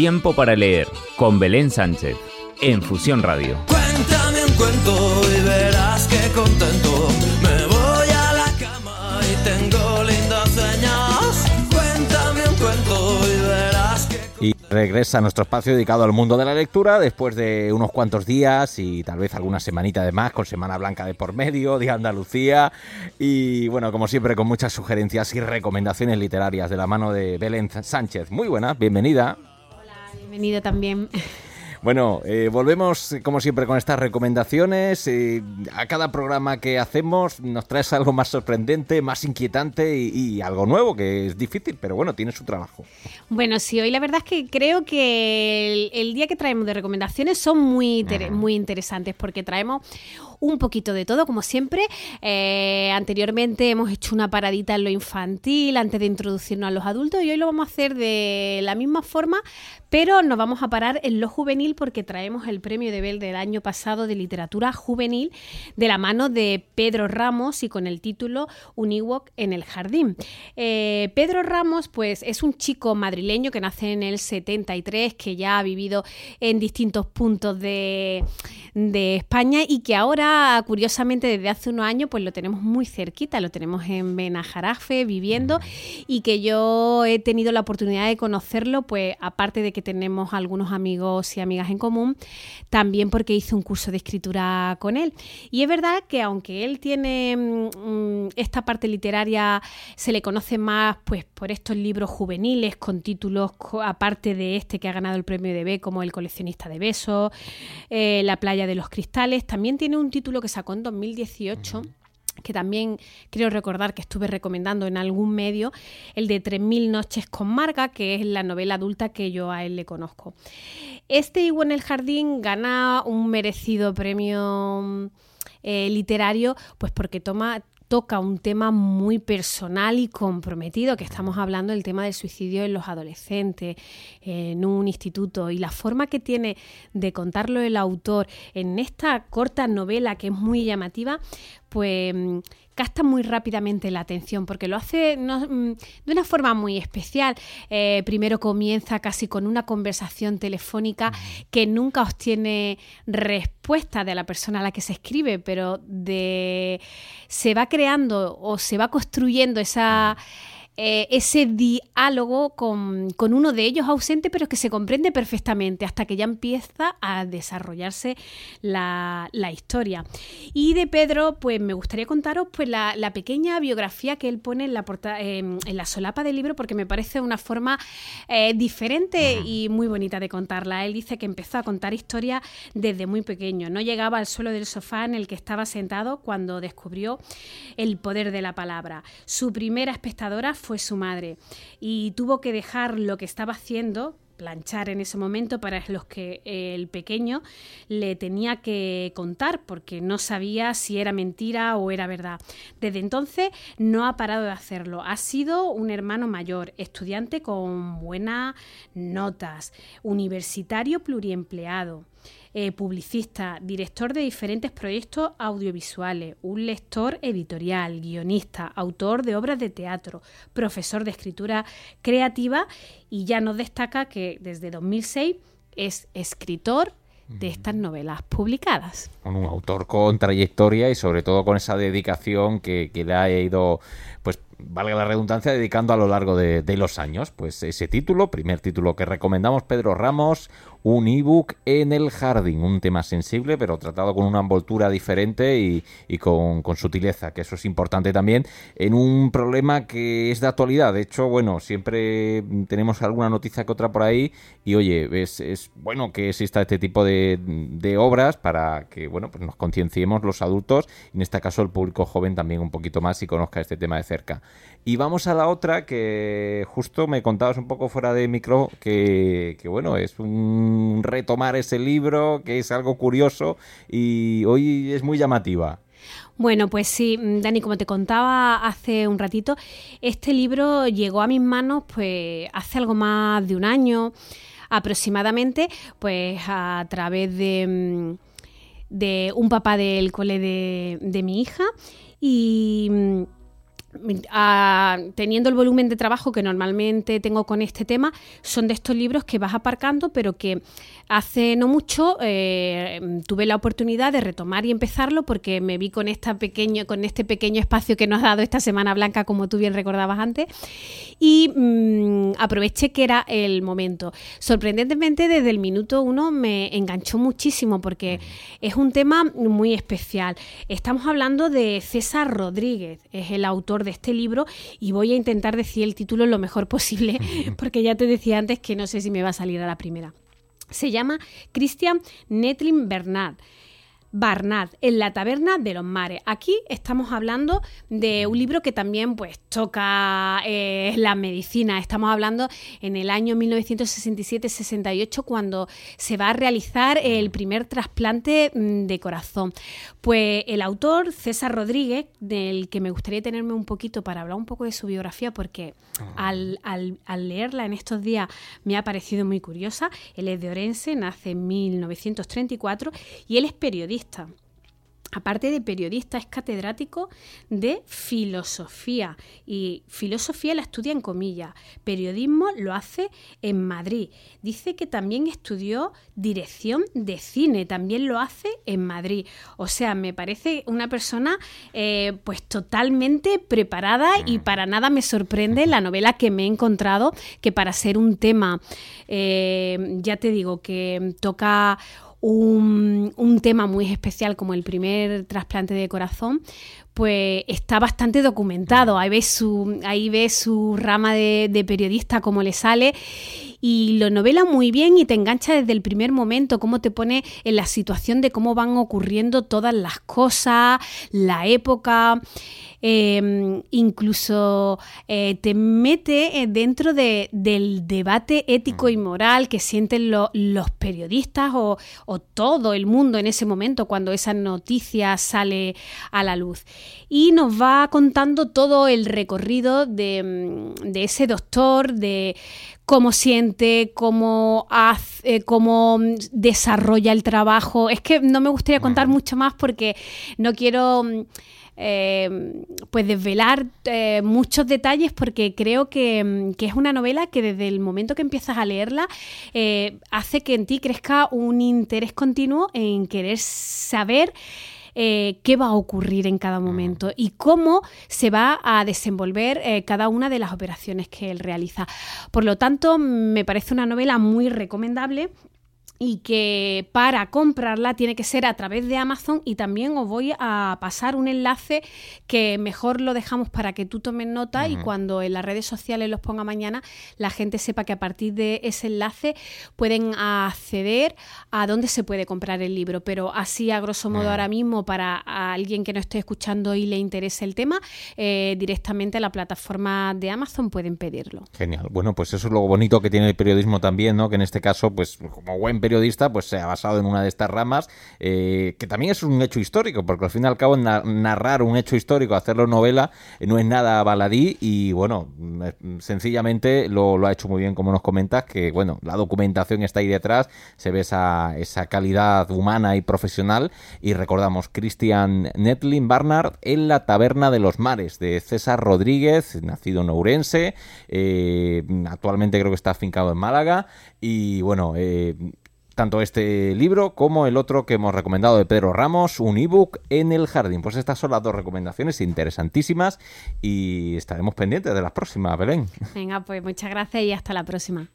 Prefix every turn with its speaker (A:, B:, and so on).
A: Tiempo para leer con Belén Sánchez en Fusión Radio.
B: Cuéntame un cuento y verás que contento me voy a la cama y tengo lindas señas. Cuéntame un cuento y verás que
C: Y regresa a nuestro espacio dedicado al mundo de la lectura después de unos cuantos días y tal vez alguna semanita de más con Semana Blanca de por medio, de Andalucía y bueno, como siempre con muchas sugerencias y recomendaciones literarias de la mano de Belén Sánchez. Muy buena, bienvenida.
D: Bienvenido también.
C: Bueno, eh, volvemos eh, como siempre con estas recomendaciones. eh, a cada programa que hacemos nos traes algo más sorprendente, más inquietante y, y algo nuevo, que es difícil, pero bueno, tiene su trabajo.
D: Bueno, sí, hoy la verdad es que creo que el, el día que traemos de recomendaciones son muy, inter- muy interesantes porque traemos un poquito de todo, como siempre. Eh, anteriormente hemos hecho una paradita en lo infantil antes de introducirnos a los adultos y hoy lo vamos a hacer de la misma forma, pero nos vamos a parar en lo juvenil porque traemos el premio de Bell del año pasado de literatura juvenil de la mano de Pedro Ramos y con el título Un Ewok en el jardín. Eh, Pedro Ramos, pues es un chico madrileño que nace en el 73, que ya ha vivido en distintos puntos de, de España y que ahora, curiosamente, desde hace unos años, pues lo tenemos muy cerquita, lo tenemos en Benajarafe viviendo y que yo he tenido la oportunidad de conocerlo, pues aparte de que tenemos algunos amigos y amigas en común, también porque hice un curso de escritura con él. Y es verdad que aunque él tiene mm, mm, esta parte literaria, se le conoce más pues por estos libros juveniles con títulos aparte de este que ha ganado el premio de B como El coleccionista de besos, eh, La playa de los cristales, también tiene un título que sacó en 2018 que también creo recordar que estuve recomendando en algún medio, el de 3.000 noches con Marga, que es la novela adulta que yo a él le conozco. Este Iwo en el Jardín gana un merecido premio eh, literario, pues porque toma toca un tema muy personal y comprometido, que estamos hablando del tema del suicidio en los adolescentes, en un instituto, y la forma que tiene de contarlo el autor en esta corta novela que es muy llamativa, pues mm, capta muy rápidamente la atención, porque lo hace no- mm, de una forma muy especial. Eh, primero comienza casi con una conversación telefónica que nunca obtiene respuesta de la persona a la que se escribe, pero de se va creando o se va construyendo esa eh, ese diálogo con, con uno de ellos ausente, pero que se comprende perfectamente hasta que ya empieza a desarrollarse la, la historia. Y de Pedro, pues me gustaría contaros pues, la, la pequeña biografía que él pone en la, porta- en, en la solapa del libro, porque me parece una forma eh, diferente y muy bonita de contarla. Él dice que empezó a contar historias desde muy pequeño. No llegaba al suelo del sofá en el que estaba sentado cuando descubrió el poder de la palabra. Su primera espectadora fue su madre y tuvo que dejar lo que estaba haciendo planchar en ese momento para los que el pequeño le tenía que contar porque no sabía si era mentira o era verdad. Desde entonces no ha parado de hacerlo. Ha sido un hermano mayor, estudiante con buenas notas, universitario pluriempleado eh, publicista, director de diferentes proyectos audiovisuales, un lector editorial, guionista, autor de obras de teatro, profesor de escritura creativa y ya nos destaca que desde 2006 es escritor de estas novelas publicadas.
C: un autor con trayectoria y sobre todo con esa dedicación que, que le ha ido, pues valga la redundancia, dedicando a lo largo de, los años. Pues ese título, primer título que recomendamos, Pedro Ramos, un ebook en el jardín, un tema sensible pero tratado con una envoltura diferente y, con, sutileza, que eso es importante también en un problema que es de actualidad. De hecho, bueno, siempre tenemos alguna noticia que otra por ahí y oye, es, bueno que exista este tipo de, de obras para que, bueno, pues nos concienciemos los adultos en este caso el público joven también un poquito más y conozca este tema de cerca. Y vamos a la otra que justo me contabas un poco fuera de micro que, que bueno, es un retomar ese libro, que es algo curioso y hoy es muy llamativa.
D: Bueno, pues sí, mm, Dani, como te contaba hace un ratito, este libro llegó a mis manos pues hace algo más de un año aproximadamente, pues a través de, mm, de un papá del cole de, de mi hija y, teniendo el volumen de trabajo que normalmente tengo con este tema, son de estos libros que vas aparcando, pero que hace no mucho eh, tuve la oportunidad de retomar y empezarlo porque me vi con, esta pequeño, con este pequeño espacio que nos ha dado esta Semana Blanca, como tú bien recordabas antes, y mm, aproveché que era el momento. Sorprendentemente, desde el minuto uno me enganchó muchísimo porque es un tema muy especial. Estamos hablando de César Rodríguez, es el autor de este libro y voy a intentar decir el título lo mejor posible porque ya te decía antes que no sé si me va a salir a la primera. Se llama Christian Netlin Bernard. Barnard, en la taberna de los mares. Aquí estamos hablando de un libro que también pues toca eh, la medicina. Estamos hablando en el año 1967-68 cuando se va a realizar el primer trasplante mm, de corazón. Pues el autor, César Rodríguez, del que me gustaría tenerme un poquito para hablar un poco de su biografía porque ah. al, al leerla en estos días me ha parecido muy curiosa. Él es de Orense, nace en 1934 y él es periodista Aparte de periodista, es catedrático de filosofía y filosofía la estudia en comillas. Periodismo lo hace en Madrid. Dice que también estudió dirección de cine, también lo hace en Madrid. O sea, me parece una persona eh, pues totalmente preparada y mm. para nada me sorprende la novela que me he encontrado, que para ser un tema, eh, ya te digo, que toca un, tema muy especial como el primer trasplante de corazón, pues está bastante documentado. Ahí ves su, ahí ves su rama de, periodista, cómo le sale, y lo novela muy bien y te engancha desde el primer momento, cómo te pone en la situación de cómo van ocurriendo todas las cosas, la época. Em, incluso eh, te mete eh, dentro de, del debate ético y moral que sienten los periodistas o, todo el mundo en ese momento cuando esa noticia sale a la luz. Y nos va contando todo el recorrido de, mm, de ese doctor, de cómo siente, cómo hace, cómo mm, desarrolla el trabajo. Es que no me gustaría contar mucho más porque no quiero mm, eh, pues desvelar eh, muchos detalles porque creo mm, que, es una novela que desde el momento que empiezas a leerla eh, hace que en ti crezca un interés continuo en querer saber qué va a ocurrir en cada momento y cómo se va a desenvolver cada una de las operaciones que él realiza. Por lo tanto, me parece una novela muy recomendable y que para comprarla tiene que ser a través de Amazon y también os voy a pasar un enlace que mejor lo dejamos para que tú tomes nota y cuando en las redes sociales los ponga mañana la gente sepa que a partir de ese enlace pueden acceder a dónde se puede comprar el libro. Pero así a grosso modo ahora mismo para alguien que no esté escuchando y le interese el tema eh, directamente a la plataforma de Amazon pueden pedirlo.
C: Genial. Bueno pues eso es lo bonito que tiene el periodismo también no que en este caso pues como buen periodista periodista pues se ha basado en una de estas ramas, eh, que también es un hecho histórico, porque al fin y al cabo narrar un hecho histórico, hacerlo novela, no es nada baladí y bueno, mm, sencillamente lo, ha hecho muy bien como nos comentas, que bueno, la documentación está ahí detrás, se ve esa, esa calidad humana y profesional y recordamos Christian Netlin Barnard en la Taberna de los Mares de César Rodríguez, nacido en Ourense, eh, actualmente creo que está afincado en Málaga y bueno, eh, tanto este libro como el otro que hemos recomendado de Pedro Ramos, un ebook en el jardín. Pues estas son las dos recomendaciones interesantísimas y estaremos pendientes de las próximas, Belén.
D: Venga, pues muchas gracias y hasta la próxima.